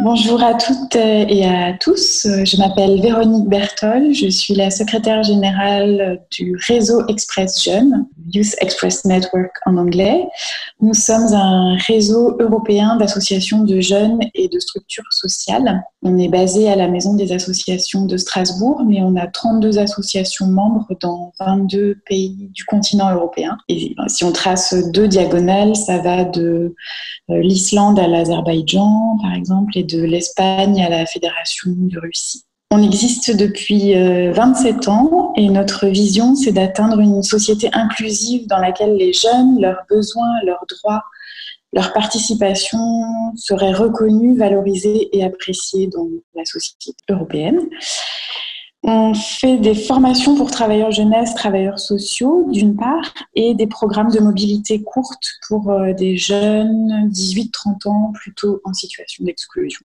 Bonjour à toutes et à tous. Je m'appelle Véronique Bertol. Je suis la secrétaire générale du réseau Express Jeunes, Youth Express Network en anglais. Nous sommes un réseau européen d'associations de jeunes et de structures sociales. On est basé à la Maison des associations de Strasbourg, mais on a 32 associations membres dans 22 pays du continent européen. Et si on trace deux diagonales, ça va de euh, l'Islande à l'Azerbaïdjan, par exemple, et de l'Espagne à la Fédération de Russie. On existe depuis 27 euh, ans et notre vision, c'est d'atteindre une société inclusive dans laquelle les jeunes, leurs besoins, leurs droits, leur participation seraient reconnus, valorisés et appréciés dans la société européenne. On fait des formations pour travailleurs jeunesse, travailleurs sociaux, d'une part, et des programmes de mobilité courte pour euh, des jeunes 18-30 ans plutôt en situation d'exclusion.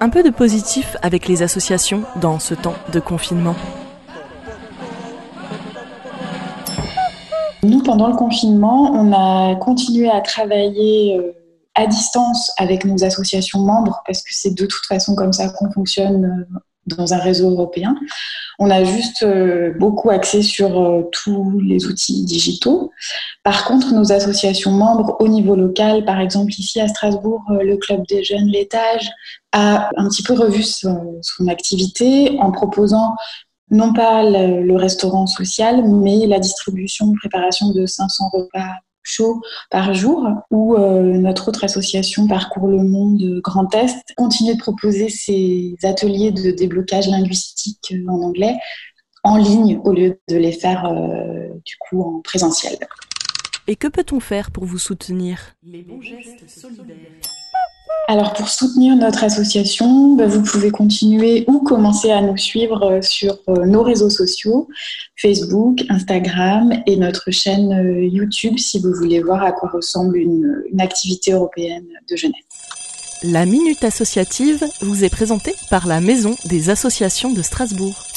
Un peu de positif avec les associations dans ce temps de confinement. Nous, pendant le confinement, on a continué à travailler euh, à distance avec nos associations membres, parce que c'est de toute façon comme ça qu'on fonctionne euh, dans un réseau européen. On a juste euh, beaucoup axé sur euh, tous les outils digitaux. Par contre, nos associations membres au niveau local, par exemple ici à Strasbourg, le Club des jeunes L'étage a un petit peu revu son, activité en proposant non pas le, restaurant social, mais la distribution, préparation de 500 repas chaud par jour, ou euh, notre autre association Parcours le Monde Grand Est continue de proposer ces ateliers de déblocage linguistique en anglais en ligne au lieu de les faire euh, du coup en présentiel. Et que peut-on faire pour vous soutenir? Les bons gestes solidaires. Alors pour soutenir notre association, bah, vous pouvez continuer ou commencer à nous suivre euh, sur euh, nos réseaux sociaux, Facebook, Instagram et notre chaîne euh, YouTube si vous voulez voir à quoi ressemble une, une activité européenne de jeunesse. La Minute Associative vous est présentée par la Maison des Associations de Strasbourg.